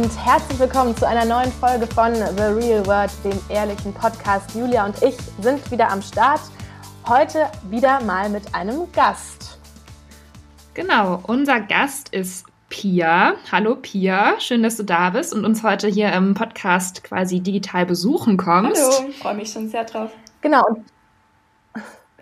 Und herzlich willkommen zu einer neuen Folge von The Real World, dem ehrlichen Podcast. Julia und ich sind wieder am Start. Heute wieder mal mit einem Gast. Genau, unser Gast ist Pia. Hallo Pia, schön, dass du da bist und uns heute hier im Podcast quasi digital besuchen kommst. Hallo, ich freue mich schon sehr drauf. Genau. Und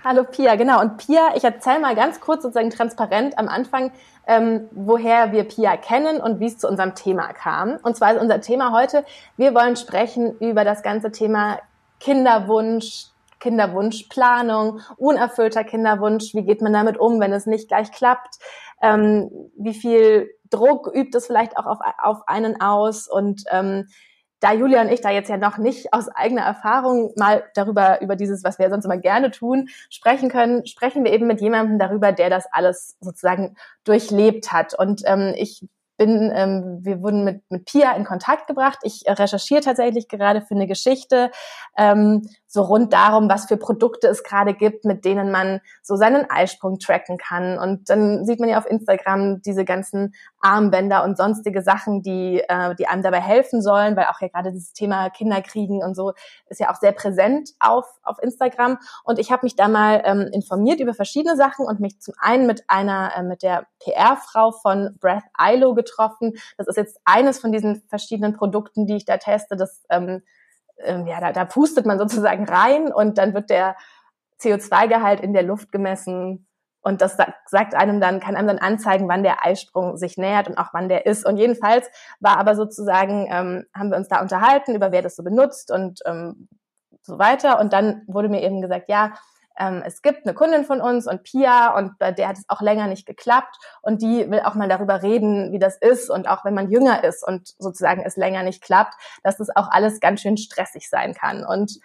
Hallo Pia, genau. Und Pia, ich erzähle mal ganz kurz sozusagen transparent am Anfang, ähm, woher wir Pia kennen und wie es zu unserem Thema kam. Und zwar ist unser Thema heute, wir wollen sprechen über das ganze Thema Kinderwunsch, Kinderwunschplanung, unerfüllter Kinderwunsch, wie geht man damit um, wenn es nicht gleich klappt, ähm, wie viel Druck übt es vielleicht auch auf, auf einen aus und ähm, da Julia und ich da jetzt ja noch nicht aus eigener Erfahrung mal darüber, über dieses, was wir sonst immer gerne tun, sprechen können, sprechen wir eben mit jemandem darüber, der das alles sozusagen durchlebt hat. Und ähm, ich bin, ähm, wir wurden mit, mit Pia in Kontakt gebracht. Ich recherchiere tatsächlich gerade für eine Geschichte, ähm, so rund darum, was für Produkte es gerade gibt, mit denen man so seinen Eisprung tracken kann. Und dann sieht man ja auf Instagram diese ganzen Armbänder und sonstige Sachen, die, äh, die einem dabei helfen sollen, weil auch ja gerade dieses Thema Kinderkriegen und so ist ja auch sehr präsent auf, auf Instagram. Und ich habe mich da mal ähm, informiert über verschiedene Sachen und mich zum einen mit einer, äh, mit der PR-Frau von Breath ILO getroffen. Das ist jetzt eines von diesen verschiedenen Produkten, die ich da teste. Das ähm, ähm, ja, da, da pustet man sozusagen rein und dann wird der CO2-Gehalt in der Luft gemessen und das sagt einem dann, kann einem dann anzeigen, wann der Eisprung sich nähert und auch wann der ist. Und jedenfalls war aber sozusagen, ähm, haben wir uns da unterhalten, über wer das so benutzt und ähm, so weiter. Und dann wurde mir eben gesagt, ja, ähm, es gibt eine Kundin von uns und Pia und bei der hat es auch länger nicht geklappt und die will auch mal darüber reden, wie das ist und auch wenn man jünger ist und sozusagen es länger nicht klappt, dass das auch alles ganz schön stressig sein kann. Und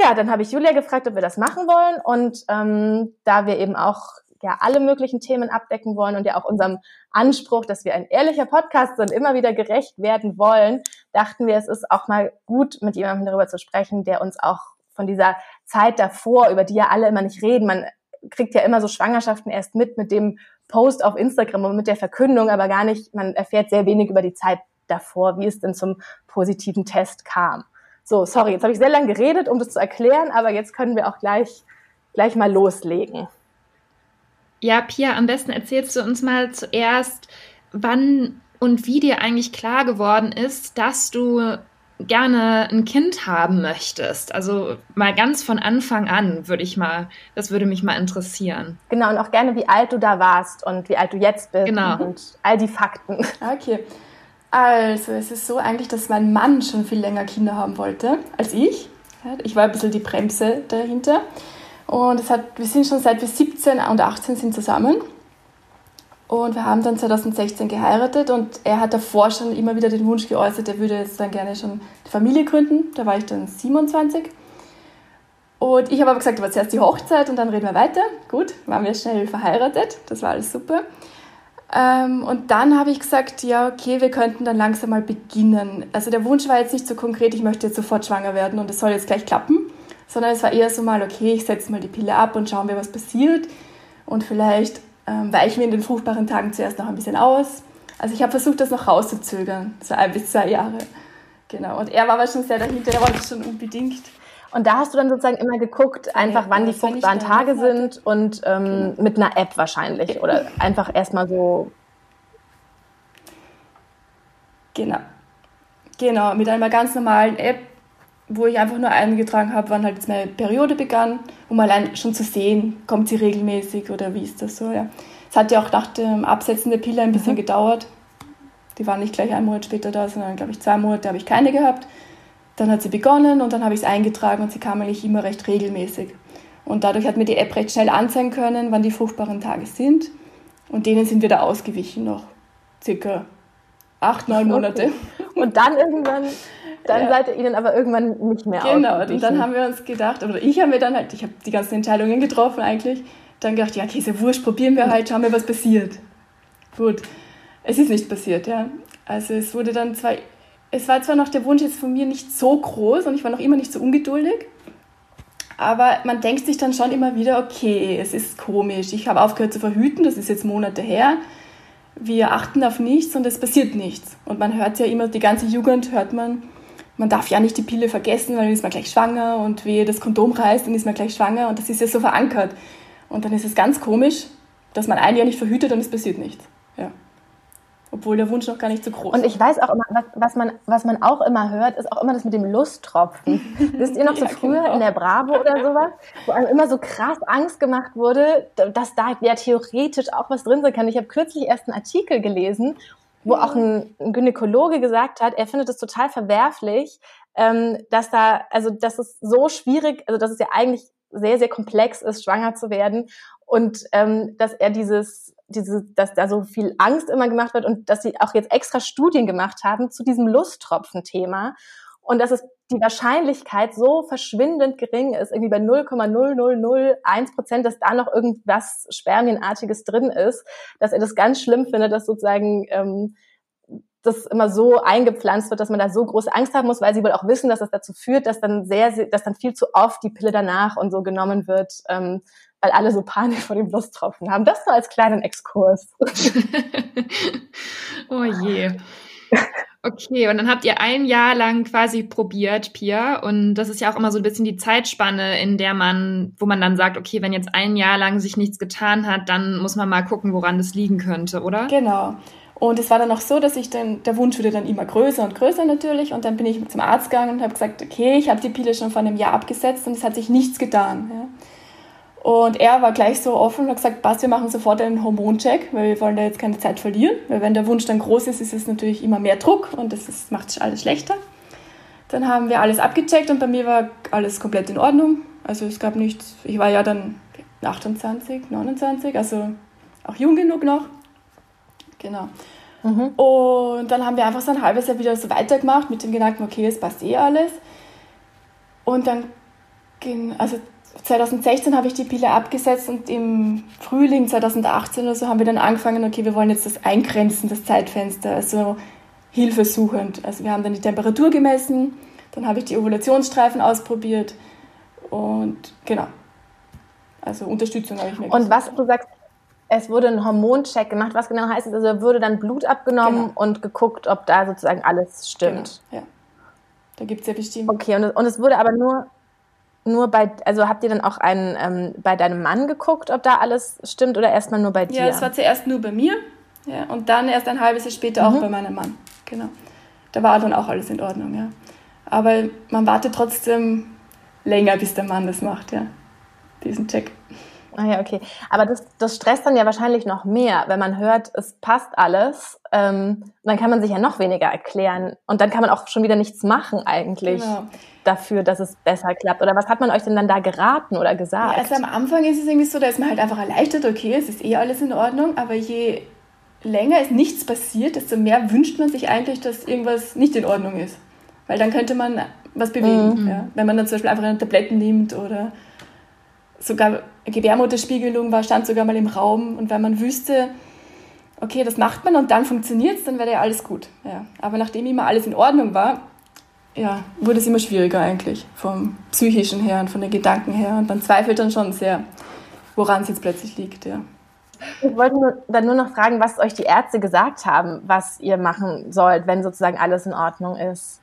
ja, dann habe ich Julia gefragt, ob wir das machen wollen und ähm, da wir eben auch ja alle möglichen Themen abdecken wollen und ja auch unserem Anspruch, dass wir ein ehrlicher Podcast sind, immer wieder gerecht werden wollen, dachten wir, es ist auch mal gut, mit jemandem darüber zu sprechen, der uns auch von dieser Zeit davor, über die ja alle immer nicht reden. Man kriegt ja immer so Schwangerschaften erst mit mit dem Post auf Instagram und mit der Verkündung, aber gar nicht, man erfährt sehr wenig über die Zeit davor, wie es denn zum positiven Test kam. So, sorry, jetzt habe ich sehr lange geredet, um das zu erklären, aber jetzt können wir auch gleich, gleich mal loslegen. Ja, Pia, am besten erzählst du uns mal zuerst, wann und wie dir eigentlich klar geworden ist, dass du gerne ein Kind haben möchtest. Also mal ganz von Anfang an würde ich mal, das würde mich mal interessieren. Genau, und auch gerne, wie alt du da warst und wie alt du jetzt bist genau. und all die Fakten. Okay. Also, es ist so eigentlich, dass mein Mann schon viel länger Kinder haben wollte als ich. Ich war ein bisschen die Bremse dahinter. Und es hat, wir sind schon seit wir 17 und 18 sind zusammen. Und wir haben dann 2016 geheiratet und er hat davor schon immer wieder den Wunsch geäußert, er würde jetzt dann gerne schon eine Familie gründen. Da war ich dann 27. Und ich habe aber gesagt, aber zuerst die Hochzeit und dann reden wir weiter. Gut, waren wir schnell verheiratet, das war alles super. Ähm, und dann habe ich gesagt, ja, okay, wir könnten dann langsam mal beginnen. Also der Wunsch war jetzt nicht so konkret, ich möchte jetzt sofort schwanger werden und es soll jetzt gleich klappen, sondern es war eher so mal, okay, ich setze mal die Pille ab und schauen wir, was passiert. Und vielleicht ähm, weichen wir in den fruchtbaren Tagen zuerst noch ein bisschen aus. Also ich habe versucht, das noch rauszuzögern, so ein bis zwei Jahre. Genau. Und er war aber schon sehr dahinter, er wollte schon unbedingt. Und da hast du dann sozusagen immer geguckt, einfach wann die fruchtbaren Tage sind und ähm, genau. mit einer App wahrscheinlich oder einfach erstmal so. Genau. Genau, mit einer ganz normalen App wo ich einfach nur eingetragen habe, wann halt jetzt meine Periode begann, um allein schon zu sehen, kommt sie regelmäßig oder wie ist das so. Ja. Es hat ja auch nach dem Absetzen der Pille ein bisschen mhm. gedauert. Die waren nicht gleich einen Monat später da, sondern glaube ich zwei Monate habe ich keine gehabt. Dann hat sie begonnen und dann habe ich es eingetragen und sie kam eigentlich immer recht regelmäßig. Und dadurch hat mir die App recht schnell anzeigen können, wann die fruchtbaren Tage sind. Und denen sind wir da ausgewichen noch circa acht, neun Monate. Okay. Und dann irgendwann dann ja. seid ihr ihnen aber irgendwann nicht mehr Genau, und dann haben wir uns gedacht, oder ich habe mir dann halt, ich habe die ganzen Entscheidungen getroffen eigentlich, dann gedacht, ja, okay, ist ja wurscht, probieren wir halt, schauen wir, was passiert. Gut, es ist nicht passiert, ja. Also es wurde dann zwar, es war zwar noch der Wunsch jetzt von mir nicht so groß und ich war noch immer nicht so ungeduldig, aber man denkt sich dann schon immer wieder, okay, es ist komisch, ich habe aufgehört zu verhüten, das ist jetzt Monate her, wir achten auf nichts und es passiert nichts. Und man hört ja immer, die ganze Jugend hört man, man darf ja nicht die Pille vergessen, weil dann ist man gleich schwanger und wie das Kondom reißt, dann ist man gleich schwanger und das ist ja so verankert. Und dann ist es ganz komisch, dass man ein Jahr nicht verhütet und es passiert nichts. Ja. Obwohl der Wunsch noch gar nicht so groß ist. Und ich weiß auch immer, was, was, man, was man auch immer hört, ist auch immer das mit dem Lusttropfen. Wisst ihr noch so ja, früher genau. in der Bravo oder sowas, wo einem immer so krass Angst gemacht wurde, dass da ja theoretisch auch was drin sein kann. Ich habe kürzlich erst einen Artikel gelesen, wo auch ein, ein Gynäkologe gesagt hat, er findet es total verwerflich, ähm, dass da, also dass es so schwierig, also dass es ja eigentlich sehr, sehr komplex ist, schwanger zu werden und ähm, dass er dieses, diese, dass da so viel Angst immer gemacht wird und dass sie auch jetzt extra Studien gemacht haben zu diesem Lusttropfen-Thema und dass es die Wahrscheinlichkeit so verschwindend gering ist, irgendwie bei 0,0001 Prozent, dass da noch irgendwas Spermienartiges drin ist, dass er das ganz schlimm findet, dass sozusagen ähm, das immer so eingepflanzt wird, dass man da so große Angst haben muss, weil sie wohl auch wissen, dass das dazu führt, dass dann sehr, sehr dass dann viel zu oft die Pille danach und so genommen wird, ähm, weil alle so Panik vor dem Lusttropfen haben. Das nur als kleinen Exkurs. oh je. Okay, und dann habt ihr ein Jahr lang quasi probiert, Pia. Und das ist ja auch immer so ein bisschen die Zeitspanne, in der man, wo man dann sagt, okay, wenn jetzt ein Jahr lang sich nichts getan hat, dann muss man mal gucken, woran das liegen könnte, oder? Genau. Und es war dann auch so, dass ich dann, der Wunsch wurde dann immer größer und größer natürlich. Und dann bin ich zum Arzt gegangen und habe gesagt, okay, ich habe die Pille schon vor einem Jahr abgesetzt und es hat sich nichts getan. Ja. Und er war gleich so offen und hat gesagt, passt, wir machen sofort einen Hormoncheck, weil wir wollen da jetzt keine Zeit verlieren. Weil wenn der Wunsch dann groß ist, ist es natürlich immer mehr Druck und das ist, macht alles schlechter. Dann haben wir alles abgecheckt und bei mir war alles komplett in Ordnung. Also es gab nichts, ich war ja dann 28, 29, also auch jung genug noch. Genau. Mhm. Und dann haben wir einfach so ein halbes Jahr wieder so weitergemacht mit dem Gedanken, okay, es passt eh alles. Und dann ging, also 2016 habe ich die Pille abgesetzt und im Frühling 2018 oder so haben wir dann angefangen, okay, wir wollen jetzt das eingrenzen, das Zeitfenster, also hilfesuchend. Also wir haben dann die Temperatur gemessen, dann habe ich die Ovulationsstreifen ausprobiert und genau. Also Unterstützung habe ich mir Und was du sagst, es wurde ein Hormoncheck gemacht. Was genau heißt es? Also wurde dann Blut abgenommen genau. und geguckt, ob da sozusagen alles stimmt. Genau. Ja. Da gibt es ja bestimmt. Okay, und, und es wurde aber nur, nur bei, also habt ihr dann auch einen, ähm, bei deinem Mann geguckt, ob da alles stimmt oder erstmal nur bei dir? Ja, es war zuerst nur bei mir ja, und dann erst ein halbes Jahr später mhm. auch bei meinem Mann. Genau. Da war dann auch alles in Ordnung, ja. Aber man wartet trotzdem länger, bis der Mann das macht, ja. Diesen Check. Ah ja, okay. Aber das, das stresst dann ja wahrscheinlich noch mehr, wenn man hört, es passt alles. Ähm, dann kann man sich ja noch weniger erklären. Und dann kann man auch schon wieder nichts machen eigentlich genau. dafür, dass es besser klappt. Oder was hat man euch denn dann da geraten oder gesagt? Ja, also am Anfang ist es irgendwie so, da ist man halt einfach erleichtert, okay, es ist eh alles in Ordnung. Aber je länger ist nichts passiert, desto mehr wünscht man sich eigentlich, dass irgendwas nicht in Ordnung ist. Weil dann könnte man was bewegen. Mhm. Ja? Wenn man dann zum Beispiel einfach eine Tabletten nimmt oder sogar Gebärmutterspiegelung war, stand sogar mal im Raum. Und wenn man wüsste, okay, das macht man und dann funktioniert es, dann wäre ja alles gut. Ja. Aber nachdem immer alles in Ordnung war, ja, wurde es immer schwieriger eigentlich, vom psychischen her und von den Gedanken her. Und man zweifelt dann schon sehr, woran es jetzt plötzlich liegt. Ja. Ich wollte nur, dann nur noch fragen, was euch die Ärzte gesagt haben, was ihr machen sollt, wenn sozusagen alles in Ordnung ist.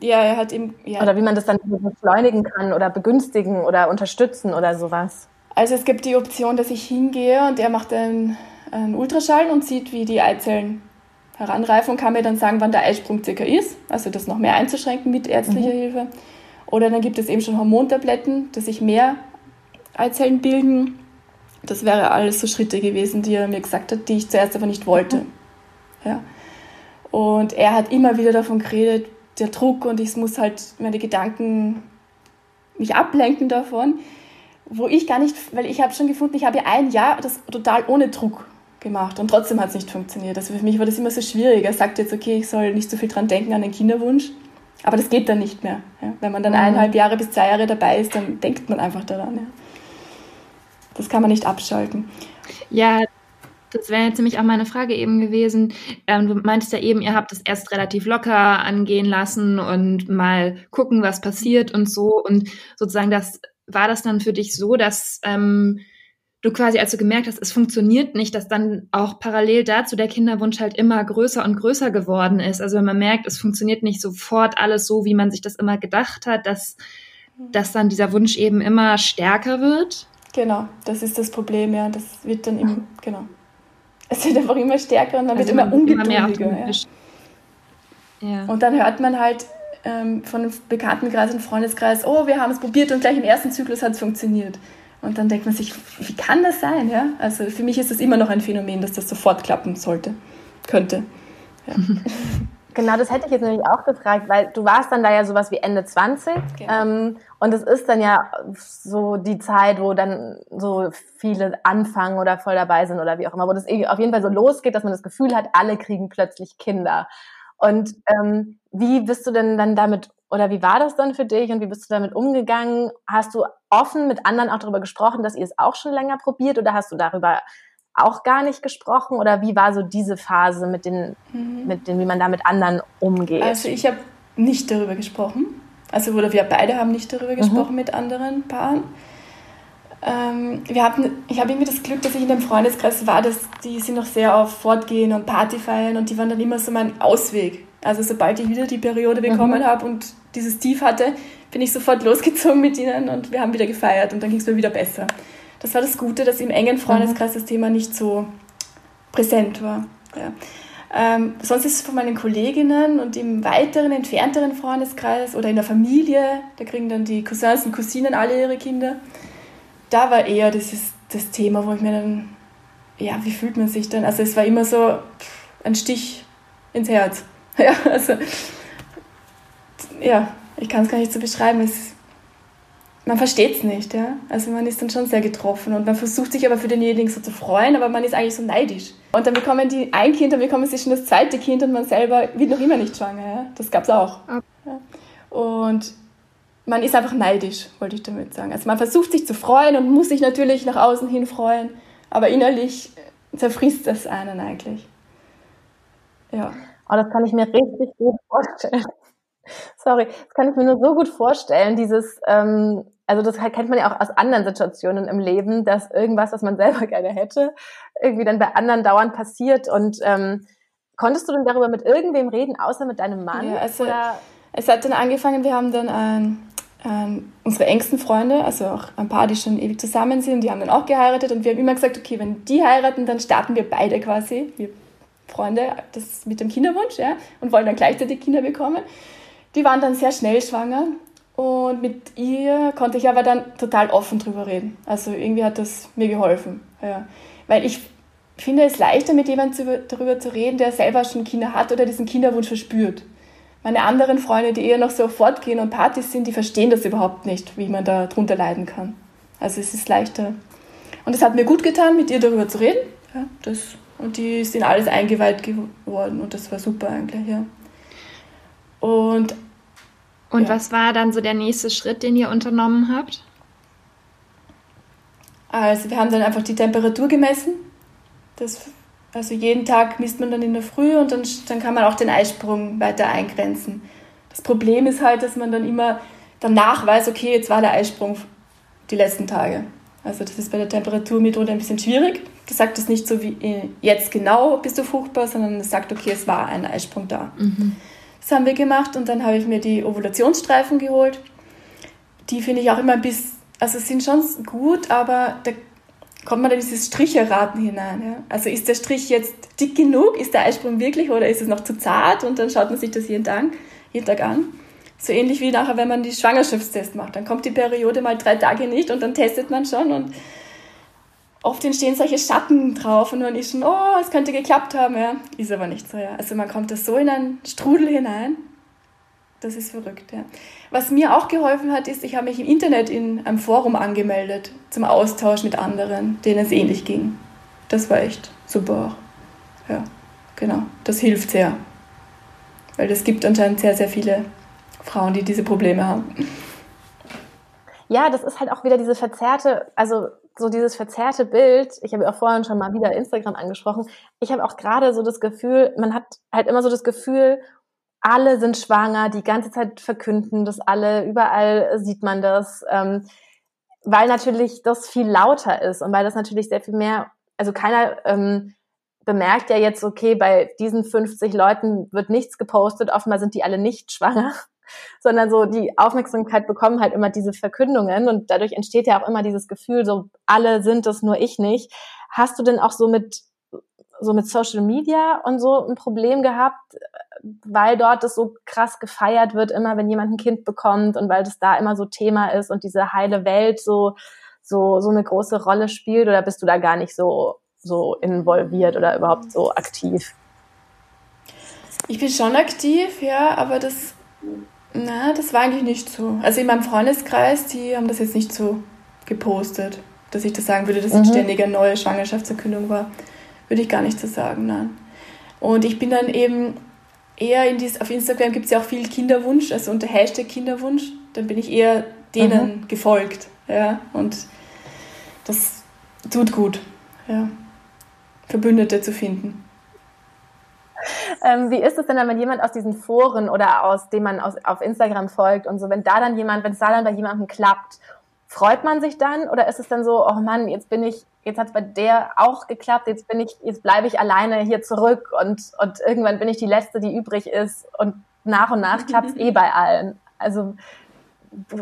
Ja, er hat ihm. Ja. Oder wie man das dann beschleunigen kann oder begünstigen oder unterstützen oder sowas. Also es gibt die Option, dass ich hingehe und er macht einen, einen Ultraschall und sieht, wie die Eizellen heranreifen und kann mir dann sagen, wann der Eisprung circa ist. Also das noch mehr einzuschränken mit ärztlicher mhm. Hilfe. Oder dann gibt es eben schon Hormontabletten, dass sich mehr Eizellen bilden. Das wäre alles so Schritte gewesen, die er mir gesagt hat, die ich zuerst aber nicht wollte. Mhm. Ja. Und er hat immer wieder davon geredet, der Druck und ich muss halt meine Gedanken mich ablenken davon, wo ich gar nicht, weil ich habe schon gefunden, ich habe ja ein Jahr das total ohne Druck gemacht und trotzdem hat es nicht funktioniert. Also für mich war das immer so schwierig. Er sagt jetzt, okay, ich soll nicht so viel dran denken an den Kinderwunsch, aber das geht dann nicht mehr. Ja? Wenn man dann mhm. eineinhalb Jahre bis zwei Jahre dabei ist, dann denkt man einfach daran. Ja? Das kann man nicht abschalten. Ja, das wäre jetzt nämlich auch meine Frage eben gewesen. Ähm, du meintest ja eben, ihr habt es erst relativ locker angehen lassen und mal gucken, was passiert und so. Und sozusagen das war das dann für dich so, dass ähm, du quasi, als du gemerkt hast, es funktioniert nicht, dass dann auch parallel dazu der Kinderwunsch halt immer größer und größer geworden ist. Also wenn man merkt, es funktioniert nicht sofort alles so, wie man sich das immer gedacht hat, dass, dass dann dieser Wunsch eben immer stärker wird. Genau, das ist das Problem, ja. Das wird dann immer, genau. Es wird einfach immer stärker und dann also wird immer ungeduldiger. Immer ja. ja. Und dann hört man halt ähm, von einem Bekanntenkreis und Freundeskreis, oh, wir haben es probiert und gleich im ersten Zyklus hat es funktioniert. Und dann denkt man sich, wie kann das sein? Ja? Also für mich ist das immer noch ein Phänomen, dass das sofort klappen sollte, könnte. Ja. Genau, das hätte ich jetzt nämlich auch gefragt, weil du warst dann da ja sowas wie Ende 20 genau. ähm, und es ist dann ja so die Zeit, wo dann so viele anfangen oder voll dabei sind oder wie auch immer, wo das auf jeden Fall so losgeht, dass man das Gefühl hat, alle kriegen plötzlich Kinder. Und ähm, wie bist du denn dann damit oder wie war das dann für dich und wie bist du damit umgegangen? Hast du offen mit anderen auch darüber gesprochen, dass ihr es auch schon länger probiert oder hast du darüber auch gar nicht gesprochen oder wie war so diese Phase mit den, mhm. mit den, wie man da mit anderen umgeht? Also ich habe nicht darüber gesprochen. Also oder wir beide haben nicht darüber gesprochen mhm. mit anderen Paaren. Ähm, wir hatten, ich habe irgendwie das Glück, dass ich in dem Freundeskreis war, dass die sind noch sehr auf Fortgehen und Party feiern und die waren dann immer so mein Ausweg. Also sobald ich wieder die Periode bekommen mhm. habe und dieses Tief hatte, bin ich sofort losgezogen mit ihnen und wir haben wieder gefeiert und dann ging es mir wieder besser. Das war das Gute, dass im engen Freundeskreis das Thema nicht so präsent war. Ja. Ähm, sonst ist es von meinen Kolleginnen und im weiteren, entfernteren Freundeskreis oder in der Familie, da kriegen dann die Cousins und Cousinen alle ihre Kinder. Da war eher das, ist das Thema, wo ich mir dann, ja, wie fühlt man sich dann? Also es war immer so ein Stich ins Herz. Ja, also, ja, ich kann es gar nicht so beschreiben. Es, man versteht es nicht, ja. Also man ist dann schon sehr getroffen und man versucht sich aber für denjenigen so zu freuen, aber man ist eigentlich so neidisch. Und dann bekommen die ein Kind, dann bekommen sie schon das zweite Kind und man selber wird noch immer nicht schwanger, ja. Das gab es auch. Ja. Und man ist einfach neidisch, wollte ich damit sagen. Also man versucht sich zu freuen und muss sich natürlich nach außen hin freuen, aber innerlich zerfrisst das einen eigentlich. Ja. Oh, das kann ich mir richtig gut vorstellen. Sorry, das kann ich mir nur so gut vorstellen, dieses, ähm, also das kennt man ja auch aus anderen Situationen im Leben, dass irgendwas, was man selber gerne hätte, irgendwie dann bei anderen dauernd passiert. Und ähm, konntest du denn darüber mit irgendwem reden, außer mit deinem Mann? Ja, also oder? es hat dann angefangen, wir haben dann ein, ein, unsere engsten Freunde, also auch ein paar, die schon ewig zusammen sind, die haben dann auch geheiratet und wir haben immer gesagt, okay, wenn die heiraten, dann starten wir beide quasi, wir Freunde, das mit dem Kinderwunsch, ja, und wollen dann gleichzeitig Kinder bekommen. Die waren dann sehr schnell schwanger und mit ihr konnte ich aber dann total offen drüber reden. Also irgendwie hat das mir geholfen. Ja. Weil ich finde es leichter, mit jemandem darüber zu reden, der selber schon Kinder hat oder diesen Kinderwunsch verspürt. Meine anderen Freunde, die eher noch so fortgehen und Partys sind, die verstehen das überhaupt nicht, wie man da drunter leiden kann. Also es ist leichter. Und es hat mir gut getan, mit ihr darüber zu reden. Ja, das, und die sind alles eingeweiht geworden und das war super eigentlich, ja. Und, und ja. was war dann so der nächste Schritt, den ihr unternommen habt? Also wir haben dann einfach die Temperatur gemessen. Das, also jeden Tag misst man dann in der Früh und dann, dann kann man auch den Eisprung weiter eingrenzen. Das Problem ist halt, dass man dann immer danach weiß, okay, jetzt war der Eisprung die letzten Tage. Also das ist bei der Temperaturmethode ein bisschen schwierig. Das sagt es nicht so wie äh, jetzt genau bist du fruchtbar, sondern es sagt, okay, es war ein Eisprung da. Mhm. Das haben wir gemacht und dann habe ich mir die Ovulationsstreifen geholt. Die finde ich auch immer ein bisschen, also sind schon gut, aber da kommt man da dieses Stricherraten hinein. Ja? Also ist der Strich jetzt dick genug? Ist der Eisprung wirklich oder ist es noch zu zart? Und dann schaut man sich das jeden Tag, jeden Tag an. So ähnlich wie nachher, wenn man die Schwangerschaftstest macht. Dann kommt die Periode mal drei Tage nicht und dann testet man schon und oft entstehen solche Schatten drauf und man ist schon, oh, es könnte geklappt haben, ja. Ist aber nicht so, ja. Also man kommt da so in einen Strudel hinein. Das ist verrückt, ja. Was mir auch geholfen hat, ist, ich habe mich im Internet in einem Forum angemeldet zum Austausch mit anderen, denen es ähnlich ging. Das war echt super. Ja, genau. Das hilft sehr. Weil es gibt anscheinend sehr, sehr viele Frauen, die diese Probleme haben. Ja, das ist halt auch wieder diese verzerrte, also so dieses verzerrte Bild, ich habe ja auch vorhin schon mal wieder Instagram angesprochen, ich habe auch gerade so das Gefühl, man hat halt immer so das Gefühl, alle sind schwanger, die ganze Zeit verkünden das alle, überall sieht man das. Ähm, weil natürlich das viel lauter ist und weil das natürlich sehr viel mehr, also keiner ähm, bemerkt ja jetzt, okay, bei diesen 50 Leuten wird nichts gepostet, offenbar sind die alle nicht schwanger, sondern so die Aufmerksamkeit bekommen halt immer diese Verkündungen und dadurch entsteht ja auch immer dieses Gefühl, so alle sind es, nur ich nicht. Hast du denn auch so mit so mit Social Media und so ein Problem gehabt, weil dort es so krass gefeiert wird, immer wenn jemand ein Kind bekommt und weil das da immer so Thema ist und diese heile Welt so so so eine große Rolle spielt oder bist du da gar nicht so so involviert oder überhaupt so aktiv? Ich bin schon aktiv, ja, aber das na, das war eigentlich nicht so. Also in meinem Freundeskreis, die haben das jetzt nicht so gepostet, dass ich das sagen würde, dass mhm. ständig eine neue Schwangerschaftserkündung war. Würde ich gar nicht so sagen, nein. Und ich bin dann eben eher in dies, auf Instagram gibt es ja auch viel Kinderwunsch, also unter Hashtag Kinderwunsch, dann bin ich eher denen mhm. gefolgt. Ja, und das tut gut, ja. Verbündete zu finden. Ähm, wie ist es denn dann, wenn jemand aus diesen Foren oder aus dem man aus, auf Instagram folgt und so, wenn da dann jemand, wenn es da dann bei jemandem klappt, freut man sich dann oder ist es dann so, oh Mann, jetzt bin ich, jetzt hat es bei der auch geklappt, jetzt bin ich, jetzt bleibe ich alleine hier zurück und, und irgendwann bin ich die Letzte, die übrig ist und nach und nach klappt es eh bei allen. Also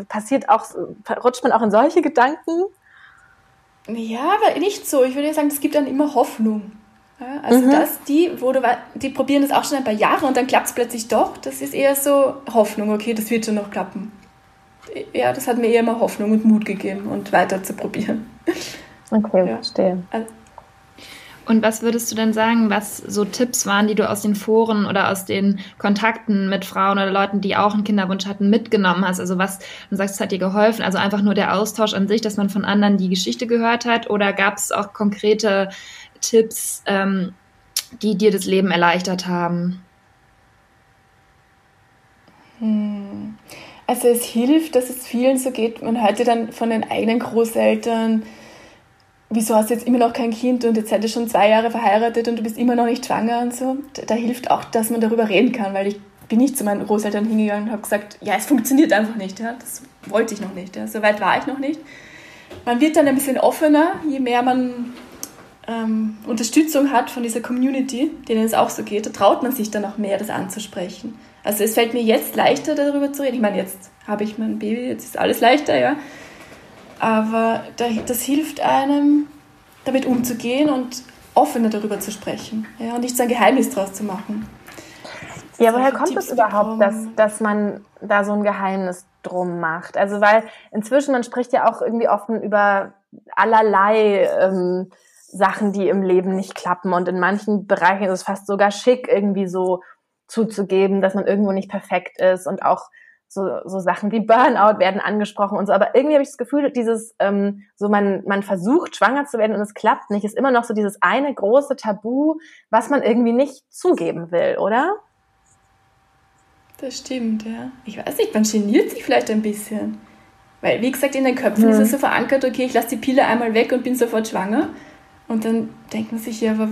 passiert auch, rutscht man auch in solche Gedanken? Ja, aber nicht so. Ich würde ja sagen, es gibt dann immer Hoffnung. Ja, also mhm. dass die, wo du, die probieren das auch schon ein paar Jahre und dann klappt es plötzlich doch. Das ist eher so Hoffnung, okay, das wird schon noch klappen. Ja, das hat mir eher mal Hoffnung und Mut gegeben und weiter zu probieren. Okay, ja. verstehe. Und was würdest du denn sagen, was so Tipps waren, die du aus den Foren oder aus den Kontakten mit Frauen oder Leuten, die auch einen Kinderwunsch hatten, mitgenommen hast? Also was, du sagst, es hat dir geholfen? Also einfach nur der Austausch an sich, dass man von anderen die Geschichte gehört hat? Oder gab es auch konkrete Tipps, ähm, die dir das Leben erleichtert haben? Hm. Also es hilft, dass es vielen so geht. Man hört ja dann von den eigenen Großeltern, wieso hast du jetzt immer noch kein Kind und jetzt seid ihr schon zwei Jahre verheiratet und du bist immer noch nicht schwanger und so. Da, da hilft auch, dass man darüber reden kann, weil ich bin nicht zu meinen Großeltern hingegangen und habe gesagt, ja, es funktioniert einfach nicht. Ja, das wollte ich noch nicht. Ja, so weit war ich noch nicht. Man wird dann ein bisschen offener, je mehr man ähm, Unterstützung hat von dieser Community, denen es auch so geht, da traut man sich dann auch mehr, das anzusprechen. Also es fällt mir jetzt leichter, darüber zu reden. Ich meine, jetzt habe ich mein Baby, jetzt ist alles leichter, ja. Aber das hilft einem, damit umzugehen und offener darüber zu sprechen ja, und nicht so ein Geheimnis draus zu machen. Ja, woher kommt es überhaupt, dass, dass man da so ein Geheimnis drum macht? Also weil inzwischen, man spricht ja auch irgendwie offen über allerlei ähm, Sachen, die im Leben nicht klappen. Und in manchen Bereichen ist es fast sogar schick, irgendwie so zuzugeben, dass man irgendwo nicht perfekt ist. Und auch so, so Sachen wie Burnout werden angesprochen und so. Aber irgendwie habe ich das Gefühl, dieses, ähm, so man, man versucht, schwanger zu werden und es klappt nicht, ist immer noch so dieses eine große Tabu, was man irgendwie nicht zugeben will, oder? Das stimmt, ja. Ich weiß nicht, man geniert sich vielleicht ein bisschen. Weil, wie gesagt, in den Köpfen hm. ist es so verankert, okay, ich lasse die Pille einmal weg und bin sofort schwanger. Und dann denkt man sich ja, aber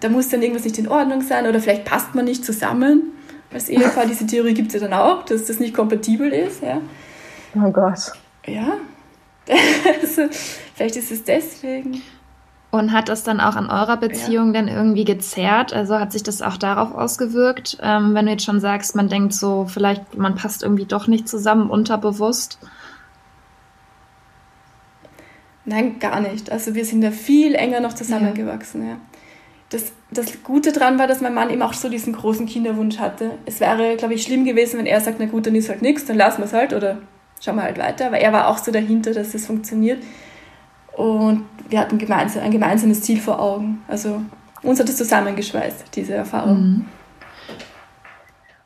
da muss dann irgendwas nicht in Ordnung sein oder vielleicht passt man nicht zusammen als Ehepaar. Diese Theorie gibt es ja dann auch, dass das nicht kompatibel ist. Ja. Oh Gott. Ja. also, vielleicht ist es deswegen. Und hat das dann auch an eurer Beziehung ja. dann irgendwie gezerrt? Also hat sich das auch darauf ausgewirkt, ähm, wenn du jetzt schon sagst, man denkt so, vielleicht man passt irgendwie doch nicht zusammen unterbewusst? Nein, gar nicht. Also wir sind ja viel enger noch zusammengewachsen. Ja. ja. Das, das Gute daran war, dass mein Mann eben auch so diesen großen Kinderwunsch hatte. Es wäre, glaube ich, schlimm gewesen, wenn er sagt, na gut, dann ist halt nichts, dann lassen wir es halt oder schauen wir halt weiter. Aber er war auch so dahinter, dass es funktioniert. Und wir hatten gemeinsam, ein gemeinsames Ziel vor Augen. Also uns hat es zusammengeschweißt, diese Erfahrung. Mhm.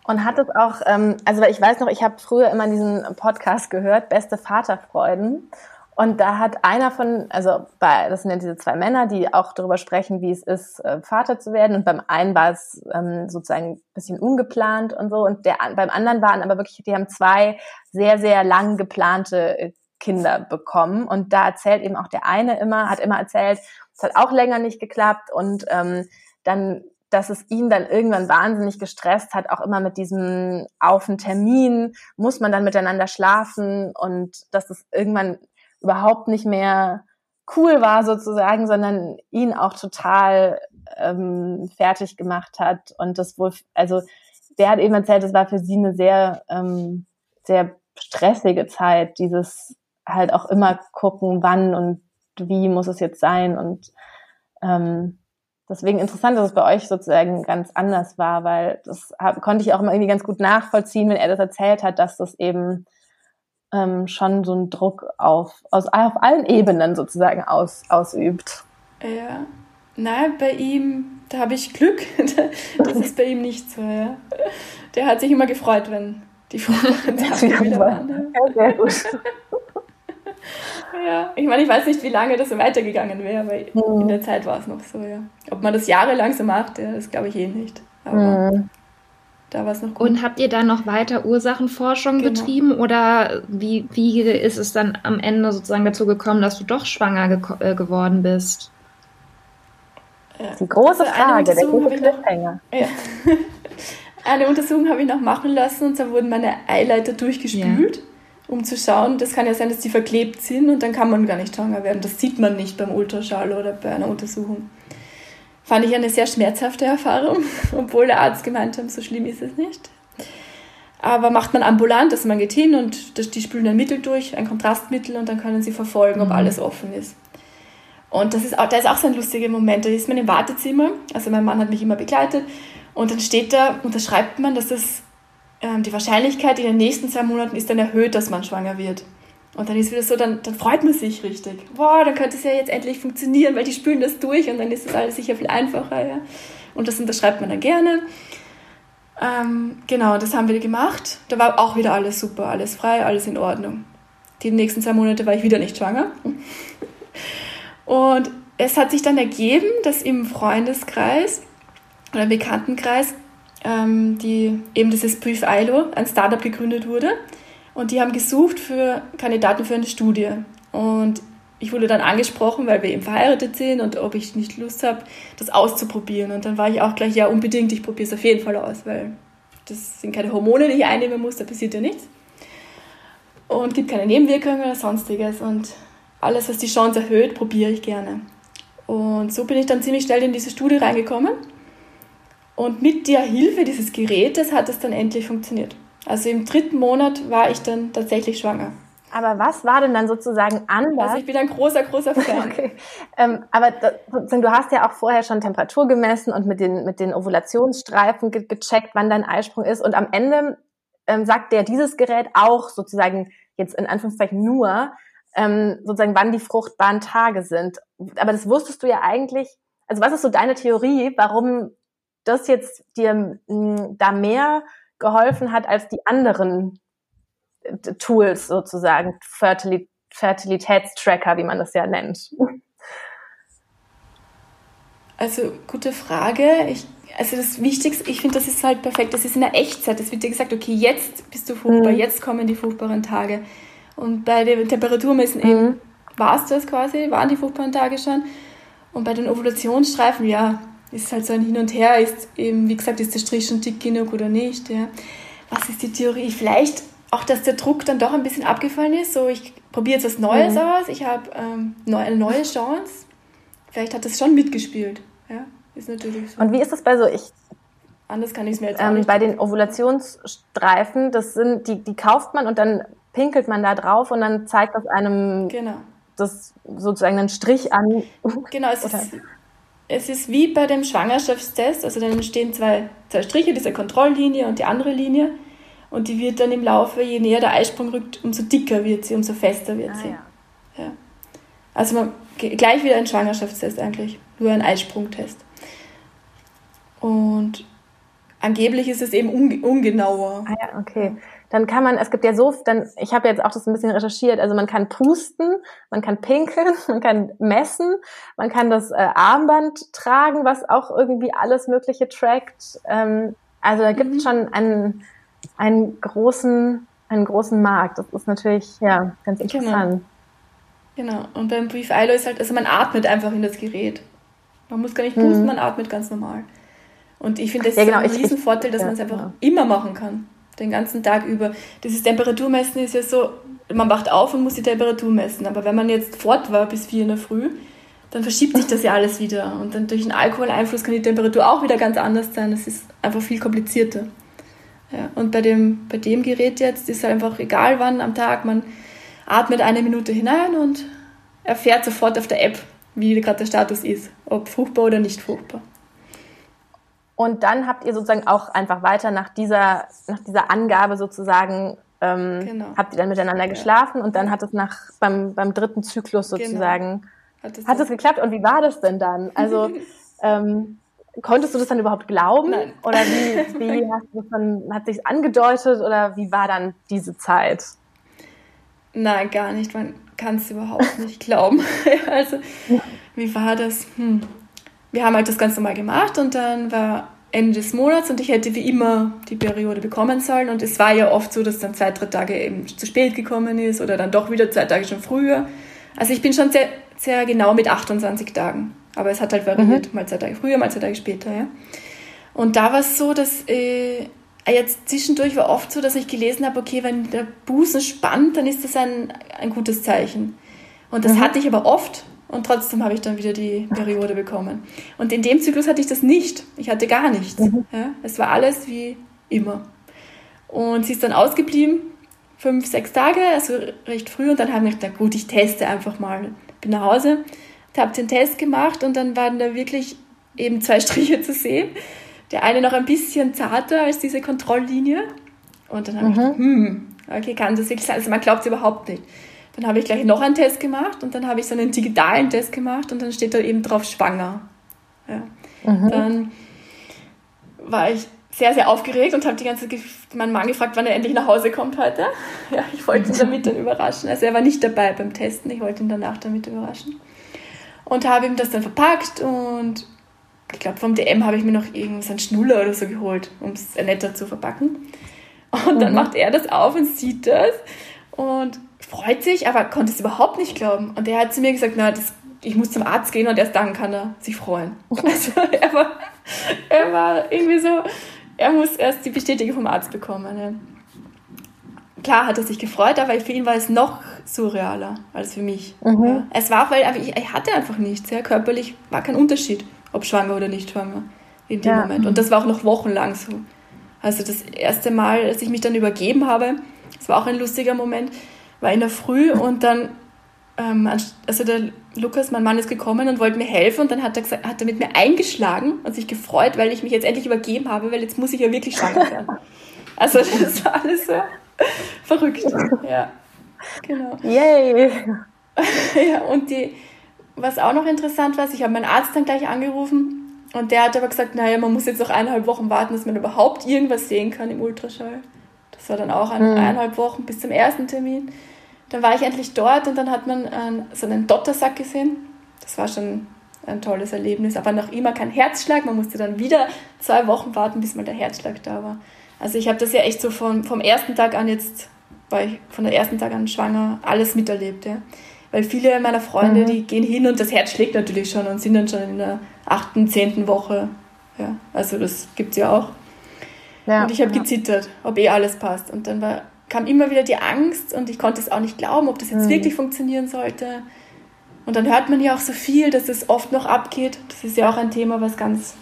Und hat es auch, ähm, also ich weiß noch, ich habe früher immer diesen Podcast gehört, Beste Vaterfreuden. Und da hat einer von, also bei, das sind ja diese zwei Männer, die auch darüber sprechen, wie es ist, äh, Vater zu werden. Und beim einen war es ähm, sozusagen ein bisschen ungeplant und so. Und der, beim anderen waren aber wirklich, die haben zwei sehr, sehr lang geplante äh, Kinder bekommen. Und da erzählt eben auch der eine immer, hat immer erzählt, es hat auch länger nicht geklappt. Und ähm, dann dass es ihn dann irgendwann wahnsinnig gestresst hat, auch immer mit diesem auf den Termin, muss man dann miteinander schlafen und dass es irgendwann überhaupt nicht mehr cool war sozusagen, sondern ihn auch total ähm, fertig gemacht hat. Und das wohl, also der hat eben erzählt, es war für sie eine sehr, ähm, sehr stressige Zeit, dieses halt auch immer gucken, wann und wie muss es jetzt sein. Und ähm, deswegen interessant, dass es bei euch sozusagen ganz anders war, weil das hab, konnte ich auch immer irgendwie ganz gut nachvollziehen, wenn er das erzählt hat, dass das eben ähm, schon so einen Druck auf, aus, auf allen Ebenen sozusagen aus, ausübt. Ja, nein, bei ihm, da habe ich Glück, das ist bei ihm nicht so, ja. Der hat sich immer gefreut, wenn die Frauen wieder. Ja, sehr gut. Ja, ich meine, ich weiß nicht, wie lange das so weitergegangen wäre, aber mhm. in der Zeit war es noch so, ja. Ob man das jahrelang so macht, ja, das glaube ich eh nicht. Aber mhm. Da war es noch gut. Und habt ihr dann noch weiter Ursachenforschung genau. betrieben oder wie, wie ist es dann am Ende sozusagen dazu gekommen, dass du doch schwanger ge äh, geworden bist? Ja. Die große also Frage, der große Cliffhanger. Ja. eine Untersuchung habe ich noch machen lassen und zwar wurden meine Eileiter durchgespült. Ja um zu schauen, das kann ja sein, dass die verklebt sind und dann kann man gar nicht schwanger werden. Das sieht man nicht beim Ultraschall oder bei einer Untersuchung. Fand ich eine sehr schmerzhafte Erfahrung, obwohl der Arzt gemeint hat, so schlimm ist es nicht. Aber macht man ambulant, dass man geht hin und die spülen ein Mittel durch, ein Kontrastmittel und dann können sie verfolgen, ob mhm. alles offen ist. Und das ist auch, da ist auch so ein lustiger Moment. Da ist man im Wartezimmer, also mein Mann hat mich immer begleitet und dann steht da, unterschreibt man, dass das ähm, die Wahrscheinlichkeit in den nächsten zwei Monaten ist dann erhöht, dass man schwanger wird. Und dann ist wieder so, dann, dann freut man sich richtig. Boah, dann könnte es ja jetzt endlich funktionieren, weil die spülen das durch und dann ist das alles sicher viel einfacher. Ja? Und das unterschreibt man dann gerne. Ähm, genau, das haben wir gemacht. Da war auch wieder alles super, alles frei, alles in Ordnung. Die nächsten zwei Monate war ich wieder nicht schwanger. Und es hat sich dann ergeben, dass im Freundeskreis oder Bekanntenkreis ähm, die eben dieses Brief ILO, ein Startup gegründet wurde. Und die haben gesucht für Kandidaten für eine Studie. Und ich wurde dann angesprochen, weil wir eben verheiratet sind und ob ich nicht Lust habe, das auszuprobieren. Und dann war ich auch gleich, ja, unbedingt, ich probiere es auf jeden Fall aus, weil das sind keine Hormone, die ich einnehmen muss, da passiert ja nichts. Und gibt keine Nebenwirkungen oder sonstiges. Und alles, was die Chance erhöht, probiere ich gerne. Und so bin ich dann ziemlich schnell in diese Studie reingekommen. Und mit der Hilfe dieses Gerätes hat es dann endlich funktioniert. Also im dritten Monat war ich dann tatsächlich schwanger. Aber was war denn dann sozusagen anders? Also ich bin ein großer, großer Fan. okay. Ähm, aber du hast ja auch vorher schon Temperatur gemessen und mit den, mit den Ovulationsstreifen ge gecheckt, wann dein Eisprung ist. Und am Ende ähm, sagt der dieses Gerät auch sozusagen jetzt in Anführungszeichen nur, ähm, sozusagen wann die fruchtbaren Tage sind. Aber das wusstest du ja eigentlich. Also was ist so deine Theorie, warum das jetzt dir hm, da mehr geholfen hat als die anderen äh, Tools sozusagen, Fertil Fertilitätstracker, wie man das ja nennt? Also gute Frage. Ich, also das Wichtigste, ich finde, das ist halt perfekt. Das ist in der Echtzeit. Es wird dir gesagt, okay, jetzt bist du fruchtbar, mhm. jetzt kommen die fruchtbaren Tage. Und bei den Temperaturmessen mhm. eben war es das quasi, waren die fruchtbaren Tage schon. Und bei den Ovulationsstreifen, ja, ist halt so ein Hin und Her, ist eben, wie gesagt, ist der Strich schon dick genug oder nicht. Ja. Was ist die Theorie? Vielleicht auch, dass der Druck dann doch ein bisschen abgefallen ist. So, ich probiere jetzt was Neues mhm. aus, ich habe ähm, eine neue Chance. Vielleicht hat das schon mitgespielt. Ja, ist natürlich so. Und wie ist das bei so, ich Anders kann ich es mir jetzt ähm, Bei den Ovulationsstreifen, das sind, die, die kauft man und dann pinkelt man da drauf und dann zeigt das einem genau. das sozusagen einen Strich an. Genau, es ist, es ist wie bei dem Schwangerschaftstest, also dann stehen zwei, zwei Striche, diese Kontrolllinie und die andere Linie. Und die wird dann im Laufe, je näher der Eisprung rückt, umso dicker wird sie, umso fester wird ah, sie. Ja. ja. Also man, gleich wieder ein Schwangerschaftstest eigentlich, nur ein Eisprungtest. Und angeblich ist es eben ungenauer. Ah ja, okay dann kann man, es gibt ja so, dann, ich habe jetzt auch das ein bisschen recherchiert, also man kann pusten, man kann pinkeln, man kann messen, man kann das äh, Armband tragen, was auch irgendwie alles Mögliche trackt. Ähm, also da gibt es mhm. schon einen, einen großen, einen großen Markt. Das ist natürlich ja ganz genau. interessant. Genau. genau. Und beim Brief ILO ist halt, also man atmet einfach in das Gerät. Man muss gar nicht pusten, mhm. man atmet ganz normal. Und ich finde, das ja, genau. ist ein Riesenvorteil, dass ja, man es einfach genau. immer machen kann. Den ganzen Tag über. Dieses Temperaturmessen ist ja so, man wacht auf und muss die Temperatur messen. Aber wenn man jetzt fort war bis vier in der Früh, dann verschiebt sich das ja alles wieder. Und dann durch den Alkoholeinfluss kann die Temperatur auch wieder ganz anders sein. Das ist einfach viel komplizierter. Ja, und bei dem, bei dem Gerät jetzt ist halt einfach egal wann am Tag, man atmet eine Minute hinein und erfährt sofort auf der App, wie gerade der Status ist, ob fruchtbar oder nicht fruchtbar. Und dann habt ihr sozusagen auch einfach weiter nach dieser, nach dieser Angabe sozusagen, ähm, genau. habt ihr dann miteinander geschlafen ja. und dann hat es nach, beim, beim dritten Zyklus genau. sozusagen, genau. hat, es, hat es geklappt. Und wie war das denn dann? Also, ähm, konntest du das dann überhaupt glauben? Nein. Oder wie, wie hast du das dann, hat sich angedeutet oder wie war dann diese Zeit? Nein, gar nicht. Man kann es überhaupt nicht glauben. also, wie war das? Hm wir haben halt das ganz normal gemacht und dann war Ende des Monats und ich hätte wie immer die Periode bekommen sollen. Und es war ja oft so, dass dann zwei, drei Tage eben zu spät gekommen ist oder dann doch wieder zwei Tage schon früher. Also ich bin schon sehr, sehr genau mit 28 Tagen. Aber es hat halt variiert, mhm. mal zwei Tage früher, mal zwei Tage später. Ja. Und da war es so, dass äh, jetzt zwischendurch war oft so, dass ich gelesen habe, okay, wenn der Busen spannt, dann ist das ein, ein gutes Zeichen. Und das mhm. hatte ich aber oft und trotzdem habe ich dann wieder die Periode bekommen. Und in dem Zyklus hatte ich das nicht. Ich hatte gar nichts. Mhm. Ja, es war alles wie immer. Und sie ist dann ausgeblieben, fünf, sechs Tage, also recht früh. Und dann habe ich gedacht, gut, ich teste einfach mal. Bin nach Hause, habe den Test gemacht und dann waren da wirklich eben zwei Striche zu sehen. Der eine noch ein bisschen zarter als diese Kontrolllinie. Und dann habe mhm. ich gedacht, hm, okay, kann das wirklich sein? Also man glaubt es überhaupt nicht. Dann habe ich gleich noch einen Test gemacht und dann habe ich so einen digitalen Test gemacht und dann steht da eben drauf schwanger. Ja. Mhm. Dann war ich sehr, sehr aufgeregt und habe die ganze Zeit meinen Mann gefragt, wann er endlich nach Hause kommt heute. Ja, ich wollte ihn damit dann überraschen. Also er war nicht dabei beim Testen, ich wollte ihn danach damit überraschen. Und habe ihm das dann verpackt und ich glaube, vom DM habe ich mir noch irgendeinen Schnuller oder so geholt, um es netter zu verpacken. Und dann mhm. macht er das auf und sieht das und freut sich, aber konnte es überhaupt nicht glauben. Und er hat zu mir gesagt, na, das, ich muss zum Arzt gehen und erst dann kann er sich freuen. Also er war, er war irgendwie so, er muss erst die Bestätigung vom Arzt bekommen. Ja. Klar hat er sich gefreut, aber für ihn war es noch surrealer als für mich. Mhm. Ja. Es war weil ich, er hatte einfach nichts. Ja. Körperlich war kein Unterschied, ob schwanger oder nicht schwanger in dem ja. Moment. Und das war auch noch wochenlang so. Also das erste Mal, als ich mich dann übergeben habe, das war auch ein lustiger Moment, war in der Früh und dann, ähm, also der Lukas, mein Mann, ist gekommen und wollte mir helfen und dann hat er, gesagt, hat er mit mir eingeschlagen und sich gefreut, weil ich mich jetzt endlich übergeben habe, weil jetzt muss ich ja wirklich schwanger sein. Also das war alles so verrückt. Ja, genau. Yay! ja, und die, was auch noch interessant war, ich habe meinen Arzt dann gleich angerufen und der hat aber gesagt, naja, man muss jetzt noch eineinhalb Wochen warten, dass man überhaupt irgendwas sehen kann im Ultraschall. Das war dann auch ein, mhm. eineinhalb Wochen bis zum ersten Termin. Dann war ich endlich dort und dann hat man einen, so einen Dottersack gesehen. Das war schon ein tolles Erlebnis, aber noch immer kein Herzschlag. Man musste dann wieder zwei Wochen warten, bis mal der Herzschlag da war. Also ich habe das ja echt so vom, vom ersten Tag an jetzt, war ich von der ersten Tag an schwanger, alles miterlebt. Ja. Weil viele meiner Freunde, mhm. die gehen hin und das Herz schlägt natürlich schon und sind dann schon in der achten, zehnten Woche. Ja, also das gibt es ja auch. Ja, und ich habe ja. gezittert, ob eh alles passt. Und dann war, kam immer wieder die Angst und ich konnte es auch nicht glauben, ob das jetzt mhm. wirklich funktionieren sollte. Und dann hört man ja auch so viel, dass es oft noch abgeht. Das ist ja auch ein Thema, was ganz,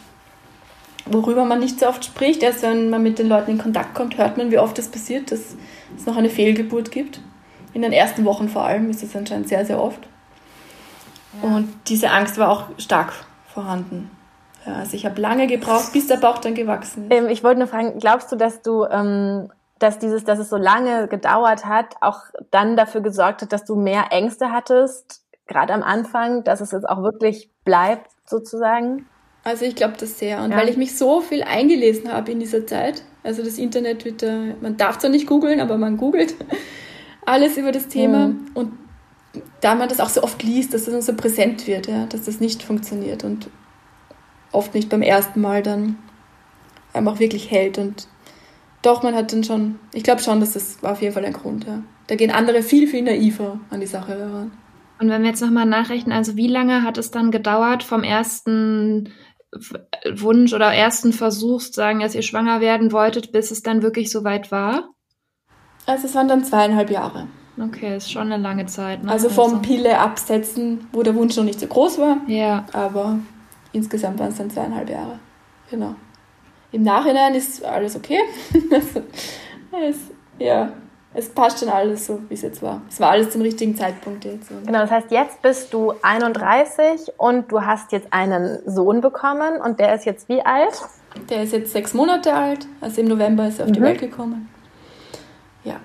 worüber man nicht so oft spricht. Erst wenn man mit den Leuten in Kontakt kommt, hört man, wie oft das passiert, dass es noch eine Fehlgeburt gibt. In den ersten Wochen vor allem ist es anscheinend sehr, sehr oft. Ja. Und diese Angst war auch stark vorhanden. Ja, also ich habe lange gebraucht, bis der Bauch dann gewachsen ist. Ähm, ich wollte nur fragen, glaubst du, dass du, ähm, dass dieses, dass es so lange gedauert hat, auch dann dafür gesorgt hat, dass du mehr Ängste hattest, gerade am Anfang, dass es jetzt auch wirklich bleibt, sozusagen? Also ich glaube das sehr. Und ja. weil ich mich so viel eingelesen habe in dieser Zeit, also das Internet wird da, man darf zwar nicht googeln, aber man googelt alles über das Thema. Mhm. Und da man das auch so oft liest, dass das so präsent wird, ja, dass das nicht funktioniert. Und oft nicht beim ersten Mal dann einfach wirklich hält. Und doch, man hat dann schon, ich glaube schon, dass das war auf jeden Fall ein Grund. Ja. Da gehen andere viel, viel naiver an die Sache heran. Und wenn wir jetzt nochmal nachrechnen, also wie lange hat es dann gedauert vom ersten Wunsch oder ersten Versuch sagen, dass ihr schwanger werden wolltet, bis es dann wirklich soweit war? Also es waren dann zweieinhalb Jahre. Okay, ist schon eine lange Zeit. Ne? Also vom also. Pille absetzen, wo der Wunsch noch nicht so groß war. Ja. Aber insgesamt waren es dann zweieinhalb Jahre. Genau. Im Nachhinein ist alles okay. es, ja, es passt schon alles so, wie es jetzt war. Es war alles zum richtigen Zeitpunkt jetzt. Genau, das heißt, jetzt bist du 31 und du hast jetzt einen Sohn bekommen und der ist jetzt wie alt? Der ist jetzt sechs Monate alt, also im November ist er auf mhm. die Welt gekommen. Ja,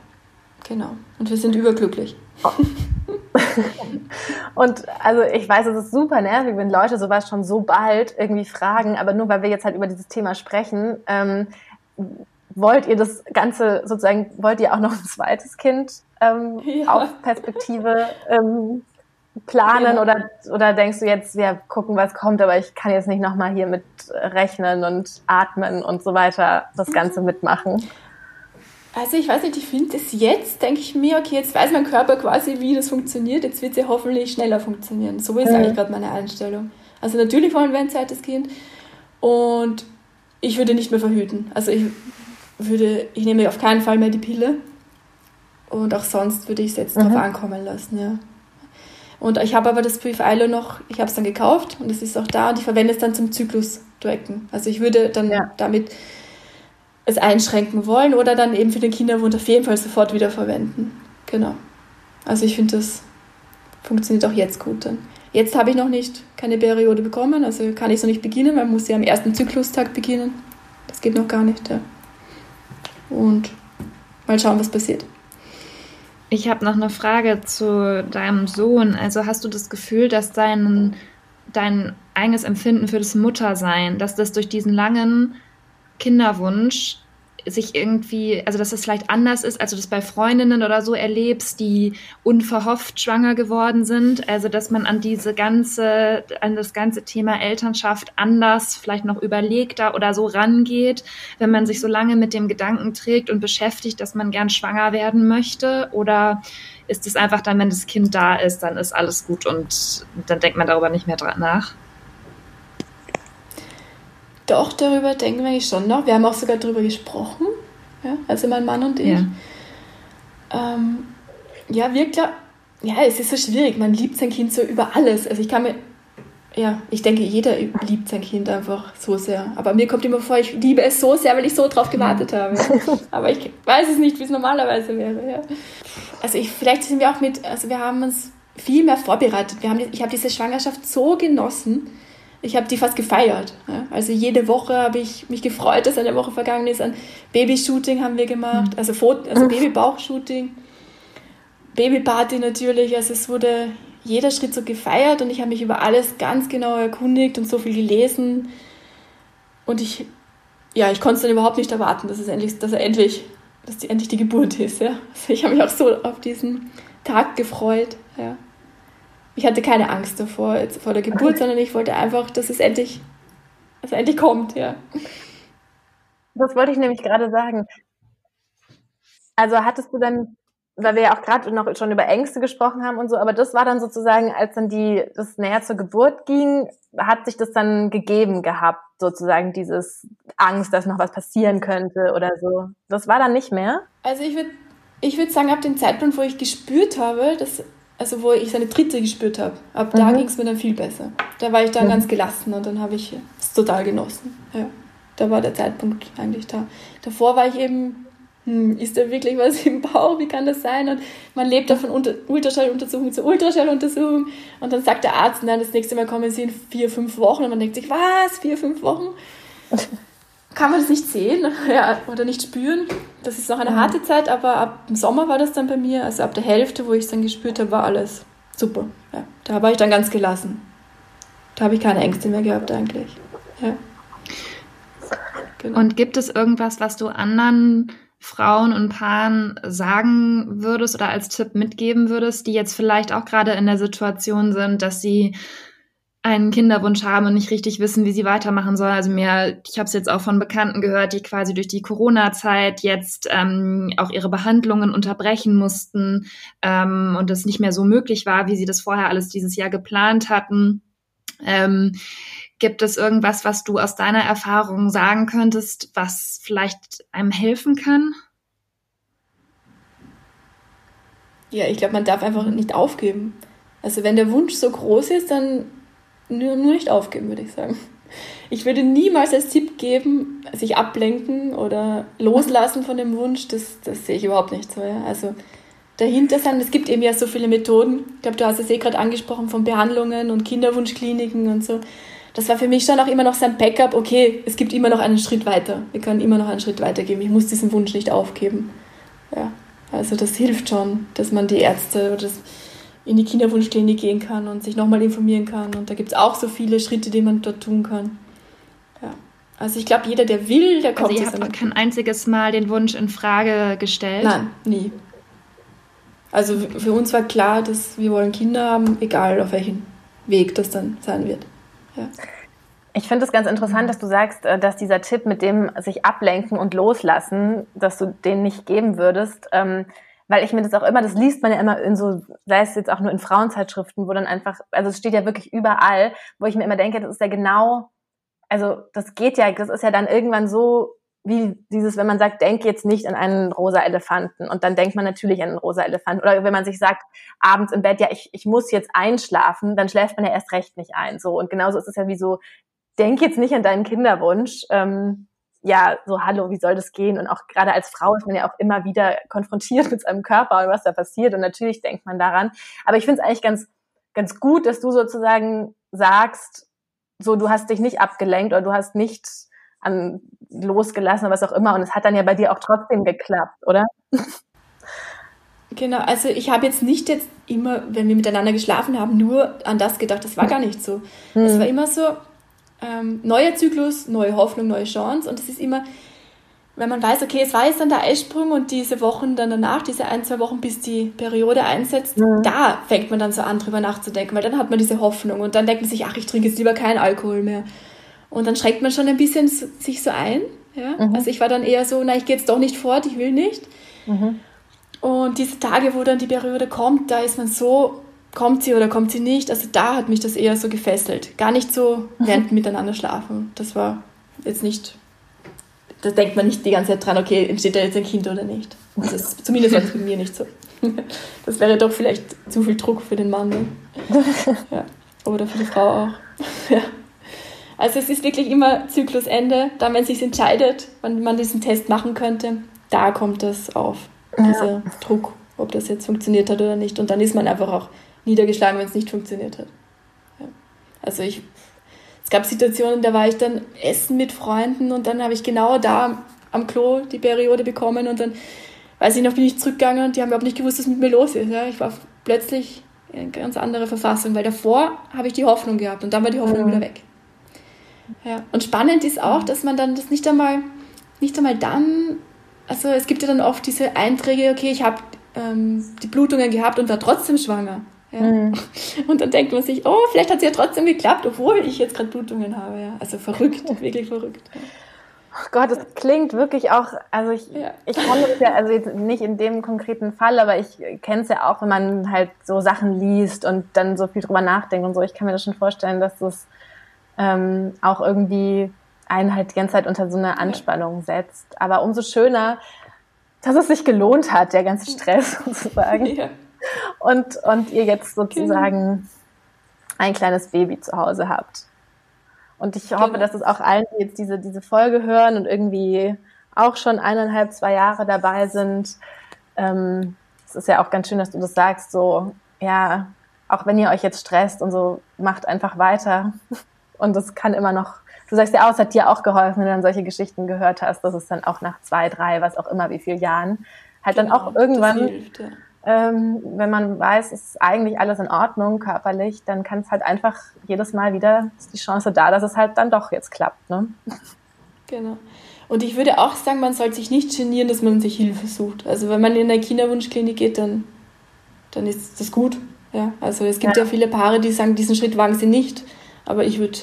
genau. Und wir sind überglücklich. Und also ich weiß, es ist super nervig, wenn Leute sowas schon so bald irgendwie fragen, aber nur weil wir jetzt halt über dieses Thema sprechen, ähm, wollt ihr das Ganze sozusagen, wollt ihr auch noch ein zweites Kind ähm, ja. auf Perspektive ähm, planen ja. oder, oder denkst du jetzt, ja, gucken, was kommt, aber ich kann jetzt nicht nochmal hier mit rechnen und atmen und so weiter das Ganze mitmachen? Also ich weiß nicht, ich finde es jetzt, denke ich mir, okay, jetzt weiß mein Körper quasi, wie das funktioniert, jetzt wird es ja hoffentlich schneller funktionieren. So ist mhm. eigentlich gerade meine Einstellung. Also natürlich wollen wir ein zweites Kind und ich würde nicht mehr verhüten. Also ich würde, ich nehme auf keinen Fall mehr die Pille und auch sonst würde ich es jetzt mhm. darauf ankommen lassen, ja. Und ich habe aber das Brief Eilo noch, ich habe es dann gekauft und es ist auch da und ich verwende es dann zum Zyklus-Tracken. Also ich würde dann ja. damit es einschränken wollen oder dann eben für den Kinderwunsch auf jeden Fall sofort wieder verwenden. Genau. Also ich finde, das funktioniert auch jetzt gut dann. Jetzt habe ich noch nicht keine Periode bekommen, also kann ich so nicht beginnen, weil man muss ja am ersten Zyklustag beginnen. Das geht noch gar nicht, ja. Und mal schauen, was passiert. Ich habe noch eine Frage zu deinem Sohn. Also hast du das Gefühl, dass dein, dein eigenes Empfinden für das Muttersein, dass das durch diesen langen Kinderwunsch sich irgendwie, also dass es vielleicht anders ist, als du das bei Freundinnen oder so erlebst, die unverhofft schwanger geworden sind. Also dass man an diese ganze, an das ganze Thema Elternschaft anders, vielleicht noch überlegter oder so rangeht, wenn man sich so lange mit dem Gedanken trägt und beschäftigt, dass man gern schwanger werden möchte? Oder ist es einfach dann, wenn das Kind da ist, dann ist alles gut und dann denkt man darüber nicht mehr nach? Doch, darüber denken wir eigentlich schon noch. Wir haben auch sogar darüber gesprochen, ja, also mein Mann und ich. Ja, ähm, ja wirklich, ja, es ist so schwierig. Man liebt sein Kind so über alles. Also ich kann mir, ja, ich denke, jeder liebt sein Kind einfach so sehr. Aber mir kommt immer vor, ich liebe es so sehr, weil ich so drauf gewartet habe. Aber ich weiß es nicht, wie es normalerweise wäre. Ja. Also ich, vielleicht sind wir auch mit, also wir haben uns viel mehr vorbereitet. Wir haben, ich habe diese Schwangerschaft so genossen ich habe die fast gefeiert. Ja. Also jede Woche habe ich mich gefreut, dass eine Woche vergangen ist. Ein Babyshooting haben wir gemacht, also, Foto, also Babybauchshooting, Babyparty natürlich. Also es wurde jeder Schritt so gefeiert und ich habe mich über alles ganz genau erkundigt und so viel gelesen. Und ich, ja, ich konnte es dann überhaupt nicht erwarten, dass es endlich, dass er endlich, dass die, endlich die Geburt ist. Ja. Also ich habe mich auch so auf diesen Tag gefreut. Ja ich hatte keine Angst davor, jetzt vor der Geburt, sondern ich wollte einfach, dass es endlich, dass es endlich kommt, ja. Das wollte ich nämlich gerade sagen. Also hattest du dann, weil wir ja auch gerade noch schon über Ängste gesprochen haben und so, aber das war dann sozusagen, als dann die, das näher zur Geburt ging, hat sich das dann gegeben gehabt, sozusagen dieses Angst, dass noch was passieren könnte oder so. Das war dann nicht mehr? Also ich würde ich würde sagen, ab dem Zeitpunkt, wo ich gespürt habe, dass also wo ich seine Tritte gespürt habe. Ab da mhm. ging es mir dann viel besser. Da war ich dann mhm. ganz gelassen und dann habe ich es total genossen. Ja, da war der Zeitpunkt eigentlich da. Davor war ich eben, hm, ist da wirklich was im Bauch? Wie kann das sein? Und man lebt da von Unter Ultraschalluntersuchung zu Ultraschalluntersuchung und dann sagt der Arzt, nein, das nächste Mal kommen sie in vier, fünf Wochen und man denkt sich, was, vier, fünf Wochen? kann man das nicht sehen ja, oder nicht spüren. Das ist noch eine harte Zeit, aber ab dem Sommer war das dann bei mir, also ab der Hälfte, wo ich es dann gespürt habe, war alles super. Ja, da war ich dann ganz gelassen. Da habe ich keine Ängste mehr gehabt eigentlich. Ja. Genau. Und gibt es irgendwas, was du anderen Frauen und Paaren sagen würdest oder als Tipp mitgeben würdest, die jetzt vielleicht auch gerade in der Situation sind, dass sie einen Kinderwunsch haben und nicht richtig wissen, wie sie weitermachen sollen. Also mir, ich habe es jetzt auch von Bekannten gehört, die quasi durch die Corona-Zeit jetzt ähm, auch ihre Behandlungen unterbrechen mussten ähm, und es nicht mehr so möglich war, wie sie das vorher alles dieses Jahr geplant hatten. Ähm, Gibt es irgendwas, was du aus deiner Erfahrung sagen könntest, was vielleicht einem helfen kann? Ja, ich glaube, man darf einfach nicht aufgeben. Also wenn der Wunsch so groß ist, dann nur, nur nicht aufgeben, würde ich sagen. Ich würde niemals als Tipp geben, sich ablenken oder loslassen von dem Wunsch. Das, das sehe ich überhaupt nicht so. Ja. Also dahinter sein, es gibt eben ja so viele Methoden. Ich glaube, du hast es eh gerade angesprochen von Behandlungen und Kinderwunschkliniken und so. Das war für mich schon auch immer noch sein Backup. Okay, es gibt immer noch einen Schritt weiter. Wir können immer noch einen Schritt weiter geben. Ich muss diesen Wunsch nicht aufgeben. Ja, also das hilft schon, dass man die Ärzte oder das in die Kinderwunschklinik gehen kann und sich nochmal informieren kann. Und da gibt es auch so viele Schritte, die man dort tun kann. Ja. Also ich glaube, jeder, der will, der kommt. Also ihr habt kein einziges Mal den Wunsch in Frage gestellt? Nein, nie. Also für uns war klar, dass wir wollen Kinder haben, egal auf welchem Weg das dann sein wird. Ja. Ich finde es ganz interessant, dass du sagst, äh, dass dieser Tipp mit dem sich ablenken und loslassen, dass du den nicht geben würdest. Ähm, weil ich mir das auch immer, das liest man ja immer in so, sei es jetzt auch nur in Frauenzeitschriften, wo dann einfach, also es steht ja wirklich überall, wo ich mir immer denke, das ist ja genau, also das geht ja, das ist ja dann irgendwann so wie dieses, wenn man sagt, denk jetzt nicht an einen rosa Elefanten und dann denkt man natürlich an einen rosa Elefanten. Oder wenn man sich sagt, abends im Bett, ja, ich, ich muss jetzt einschlafen, dann schläft man ja erst recht nicht ein. So und genauso ist es ja wie so, denk jetzt nicht an deinen Kinderwunsch. Ähm, ja, so hallo, wie soll das gehen? Und auch gerade als Frau ist man ja auch immer wieder konfrontiert mit seinem Körper und was da passiert. Und natürlich denkt man daran. Aber ich finde es eigentlich ganz, ganz gut, dass du sozusagen sagst, so du hast dich nicht abgelenkt oder du hast nicht an losgelassen oder was auch immer. Und es hat dann ja bei dir auch trotzdem geklappt, oder? Genau, also ich habe jetzt nicht jetzt immer, wenn wir miteinander geschlafen haben, nur an das gedacht. Das war gar nicht so. Es hm. war immer so, ähm, neuer Zyklus, neue Hoffnung, neue Chance. Und es ist immer, wenn man weiß, okay, es war jetzt dann der Eisprung und diese Wochen dann danach, diese ein, zwei Wochen, bis die Periode einsetzt, mhm. da fängt man dann so an, drüber nachzudenken, weil dann hat man diese Hoffnung und dann denkt man sich, ach, ich trinke jetzt lieber keinen Alkohol mehr. Und dann schreckt man schon ein bisschen sich so ein. Ja? Mhm. Also ich war dann eher so, na, ich gehe jetzt doch nicht fort, ich will nicht. Mhm. Und diese Tage, wo dann die Periode kommt, da ist man so kommt sie oder kommt sie nicht. Also da hat mich das eher so gefesselt. Gar nicht so während miteinander schlafen. Das war jetzt nicht, da denkt man nicht die ganze Zeit dran, okay, entsteht da jetzt ein Kind oder nicht. Das ist, zumindest war das bei mir nicht so. Das wäre doch vielleicht zu viel Druck für den Mann. Ne? Ja. Oder für die Frau auch. Ja. Also es ist wirklich immer Zyklusende. Dann, wenn es sich entscheidet, wann man diesen Test machen könnte, da kommt das auf. Dieser ja. Druck, ob das jetzt funktioniert hat oder nicht. Und dann ist man einfach auch niedergeschlagen, wenn es nicht funktioniert hat. Ja. Also ich, es gab Situationen, da war ich dann essen mit Freunden und dann habe ich genau da am Klo die Periode bekommen und dann, weiß ich noch, bin ich zurückgegangen und die haben überhaupt nicht gewusst, was mit mir los ist. Ja. Ich war plötzlich in eine ganz andere Verfassung, weil davor habe ich die Hoffnung gehabt und dann war die Hoffnung mhm. wieder weg. Ja. Und spannend ist auch, dass man dann das nicht einmal, nicht einmal dann, also es gibt ja dann oft diese Einträge, okay, ich habe ähm, die Blutungen gehabt und war trotzdem schwanger. Ja. Mhm. Und dann denkt man sich, oh, vielleicht hat es ja trotzdem geklappt, obwohl ich jetzt gerade Blutungen habe. Ja. Also verrückt, wirklich verrückt. Oh Gott, das klingt wirklich auch, also ich, ja. ich kann es ja, also jetzt nicht in dem konkreten Fall, aber ich kenne es ja auch, wenn man halt so Sachen liest und dann so viel drüber nachdenkt und so. Ich kann mir das schon vorstellen, dass das ähm, auch irgendwie einen halt die ganze Zeit unter so eine Anspannung setzt. Aber umso schöner, dass es sich gelohnt hat, der ganze Stress sozusagen. Ja und, und ihr jetzt sozusagen genau. ein kleines Baby zu Hause habt. Und ich hoffe, genau. dass es auch allen, die jetzt diese, diese Folge hören und irgendwie auch schon eineinhalb, zwei Jahre dabei sind, ähm, es ist ja auch ganz schön, dass du das sagst, so, ja, auch wenn ihr euch jetzt stresst und so, macht einfach weiter. Und es kann immer noch, du sagst ja auch, es hat dir auch geholfen, wenn du dann solche Geschichten gehört hast, dass es dann auch nach zwei, drei, was auch immer, wie viele Jahren, halt genau, dann auch irgendwann hilft, ja ähm, wenn man weiß, es ist eigentlich alles in Ordnung körperlich, dann kann es halt einfach jedes Mal wieder, ist die Chance da, dass es halt dann doch jetzt klappt. Ne? Genau. Und ich würde auch sagen, man sollte sich nicht genieren, dass man sich Hilfe sucht. Also wenn man in eine Kinderwunschklinik geht, dann, dann ist das gut. Ja, also es gibt ja. ja viele Paare, die sagen, diesen Schritt wagen sie nicht. Aber ich würde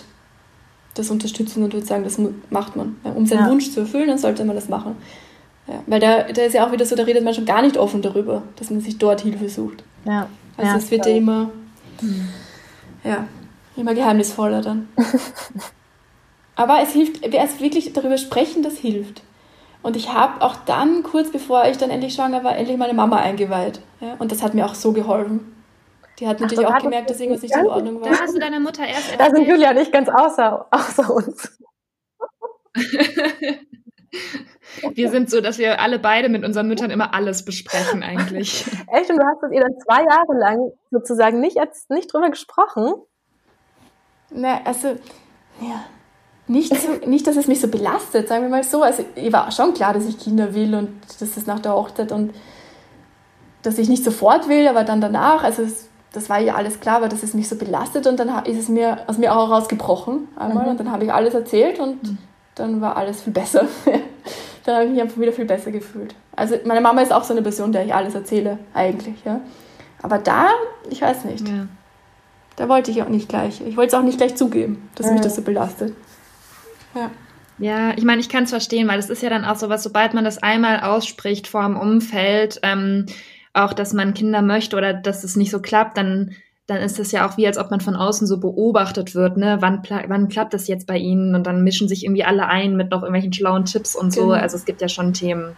das unterstützen und würde sagen, das macht man. Ja, um seinen ja. Wunsch zu erfüllen, dann sollte man das machen. Ja, weil da, da ist ja auch wieder so, da redet man schon gar nicht offen darüber, dass man sich dort Hilfe sucht. Ja. Also ja, es wird ja immer. Mhm. Ja. Immer geheimnisvoller dann. Aber es hilft, erst wirklich darüber sprechen, das hilft. Und ich habe auch dann, kurz bevor ich dann endlich schwanger war, endlich meine Mama eingeweiht. Ja? Und das hat mir auch so geholfen. Die hat natürlich Ach, auch gemerkt, dass irgendwas nicht in Ordnung war. Da hast du deiner Mutter erst Da sind Julia nicht ganz außer, außer uns. wir sind so, dass wir alle beide mit unseren Müttern immer alles besprechen eigentlich. Echt? Und du hast es ihr dann zwei Jahre lang sozusagen nicht, nicht drüber gesprochen? Ne, also, ja. Nicht, so, nicht, dass es mich so belastet, sagen wir mal so. Also, ich war schon klar, dass ich Kinder will und dass es nach der Hochzeit und dass ich nicht sofort will, aber dann danach. Also, es, das war ja alles klar, aber dass es mich so belastet und dann ist es mir aus mir auch rausgebrochen einmal mhm. und dann habe ich alles erzählt und mhm. Dann war alles viel besser. dann habe ich mich einfach wieder viel besser gefühlt. Also meine Mama ist auch so eine Person, der ich alles erzähle, eigentlich. Ja. Aber da, ich weiß nicht. Ja. Da wollte ich auch nicht gleich. Ich wollte es auch nicht gleich zugeben, dass ja. mich das so belastet. Ja. Ja, ich meine, ich kann es verstehen, weil es ist ja dann auch so was, sobald man das einmal ausspricht vor dem Umfeld, ähm, auch, dass man Kinder möchte oder dass es nicht so klappt, dann dann ist es ja auch wie, als ob man von außen so beobachtet wird, ne? Wann, wann klappt das jetzt bei Ihnen? Und dann mischen sich irgendwie alle ein mit noch irgendwelchen schlauen Tipps und so. Genau. Also es gibt ja schon Themen,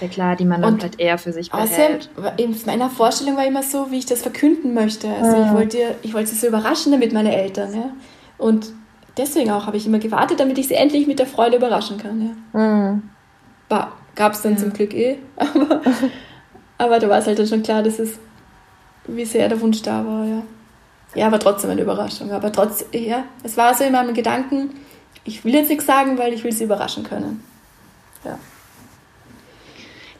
sehr klar, die man dann und vielleicht eher für sich behält. in meiner Vorstellung war immer so, wie ich das verkünden möchte. Also mhm. ich wollte ich wollte sie so überraschen damit meine Eltern, ja. Und deswegen auch habe ich immer gewartet, damit ich sie endlich mit der Freude überraschen kann, ja. Mhm. Gab es dann ja. zum Glück eh. Aber, aber da war es halt dann schon klar, dass es wie sehr der Wunsch da war, ja. Ja, aber trotzdem eine Überraschung. Aber trotzdem, ja, es war so in meinem Gedanken, ich will jetzt nichts sagen, weil ich will sie überraschen können. Ja.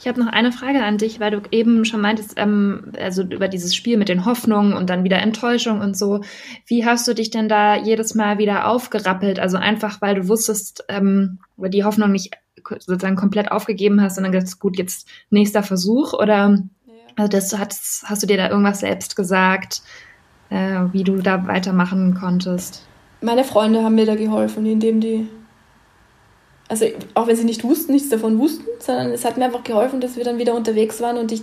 Ich habe noch eine Frage an dich, weil du eben schon meintest, ähm, also über dieses Spiel mit den Hoffnungen und dann wieder Enttäuschung und so. Wie hast du dich denn da jedes Mal wieder aufgerappelt? Also einfach, weil du wusstest, ähm, die Hoffnung nicht sozusagen komplett aufgegeben hast, sondern gesagt, gut, jetzt nächster Versuch oder also das hast, hast du dir da irgendwas selbst gesagt, äh, wie du da weitermachen konntest? Meine Freunde haben mir da geholfen, indem die, also auch wenn sie nicht wussten, nichts davon wussten, sondern es hat mir einfach geholfen, dass wir dann wieder unterwegs waren und ich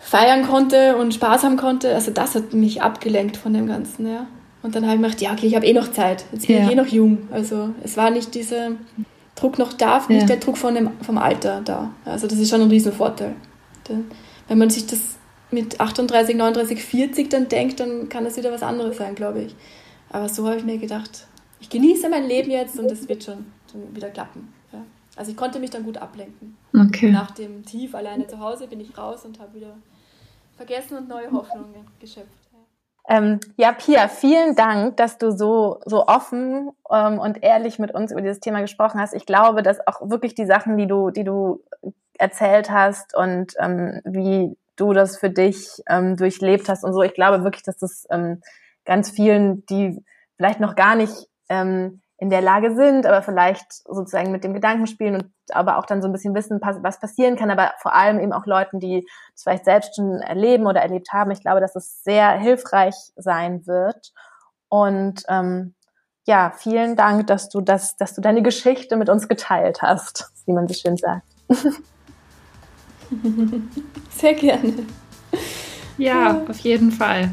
feiern konnte und Spaß haben konnte. Also das hat mich abgelenkt von dem Ganzen, ja. Und dann habe ich mir gedacht, ja, okay, ich habe eh noch Zeit. Jetzt bin ja. ich eh noch jung. Also es war nicht dieser Druck noch da, nicht ja. der Druck von dem, vom Alter da. Also das ist schon ein Riesenvorteil. Wenn man sich das mit 38, 39, 40 dann denkt, dann kann das wieder was anderes sein, glaube ich. Aber so habe ich mir gedacht, ich genieße mein Leben jetzt und es wird schon, wieder klappen. Ja. Also ich konnte mich dann gut ablenken. Okay. Nach dem Tief alleine zu Hause bin ich raus und habe wieder vergessen und neue Hoffnungen geschöpft. Ähm, ja, Pia, vielen Dank, dass du so, so offen ähm, und ehrlich mit uns über dieses Thema gesprochen hast. Ich glaube, dass auch wirklich die Sachen, die du, die du erzählt hast und ähm, wie du das für dich ähm, durchlebt hast und so. Ich glaube wirklich, dass das ähm, ganz vielen, die vielleicht noch gar nicht ähm, in der Lage sind, aber vielleicht sozusagen mit dem Gedanken spielen und aber auch dann so ein bisschen wissen, was passieren kann, aber vor allem eben auch Leuten, die es vielleicht selbst schon erleben oder erlebt haben. Ich glaube, dass es sehr hilfreich sein wird. Und ähm, ja, vielen Dank, dass du das, dass du deine Geschichte mit uns geteilt hast, wie man so schön sagt. Sehr gerne. Ja, auf jeden Fall.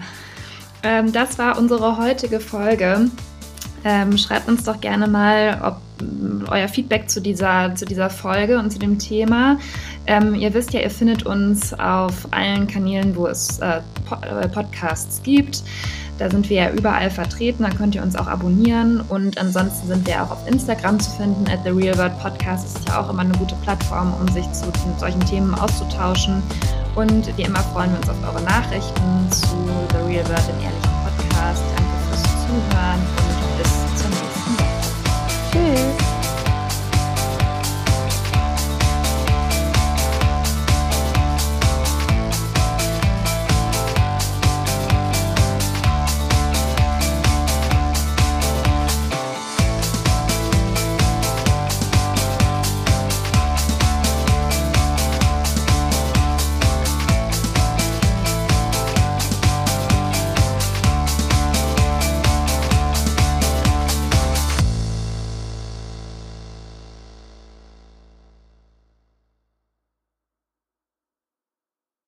Ähm, das war unsere heutige Folge. Ähm, schreibt uns doch gerne mal, ob euer Feedback zu dieser, zu dieser Folge und zu dem Thema. Ähm, ihr wisst ja, ihr findet uns auf allen Kanälen, wo es äh, äh Podcasts gibt. Da sind wir ja überall vertreten, da könnt ihr uns auch abonnieren. Und ansonsten sind wir auch auf Instagram zu finden, at The Real World Podcast. Das ist ja auch immer eine gute Plattform, um sich zu solchen Themen auszutauschen. Und wie immer freuen wir uns auf eure Nachrichten zu The Real World, dem ehrlichen Podcast. Danke fürs Zuhören und bis zum nächsten Mal. Tschüss.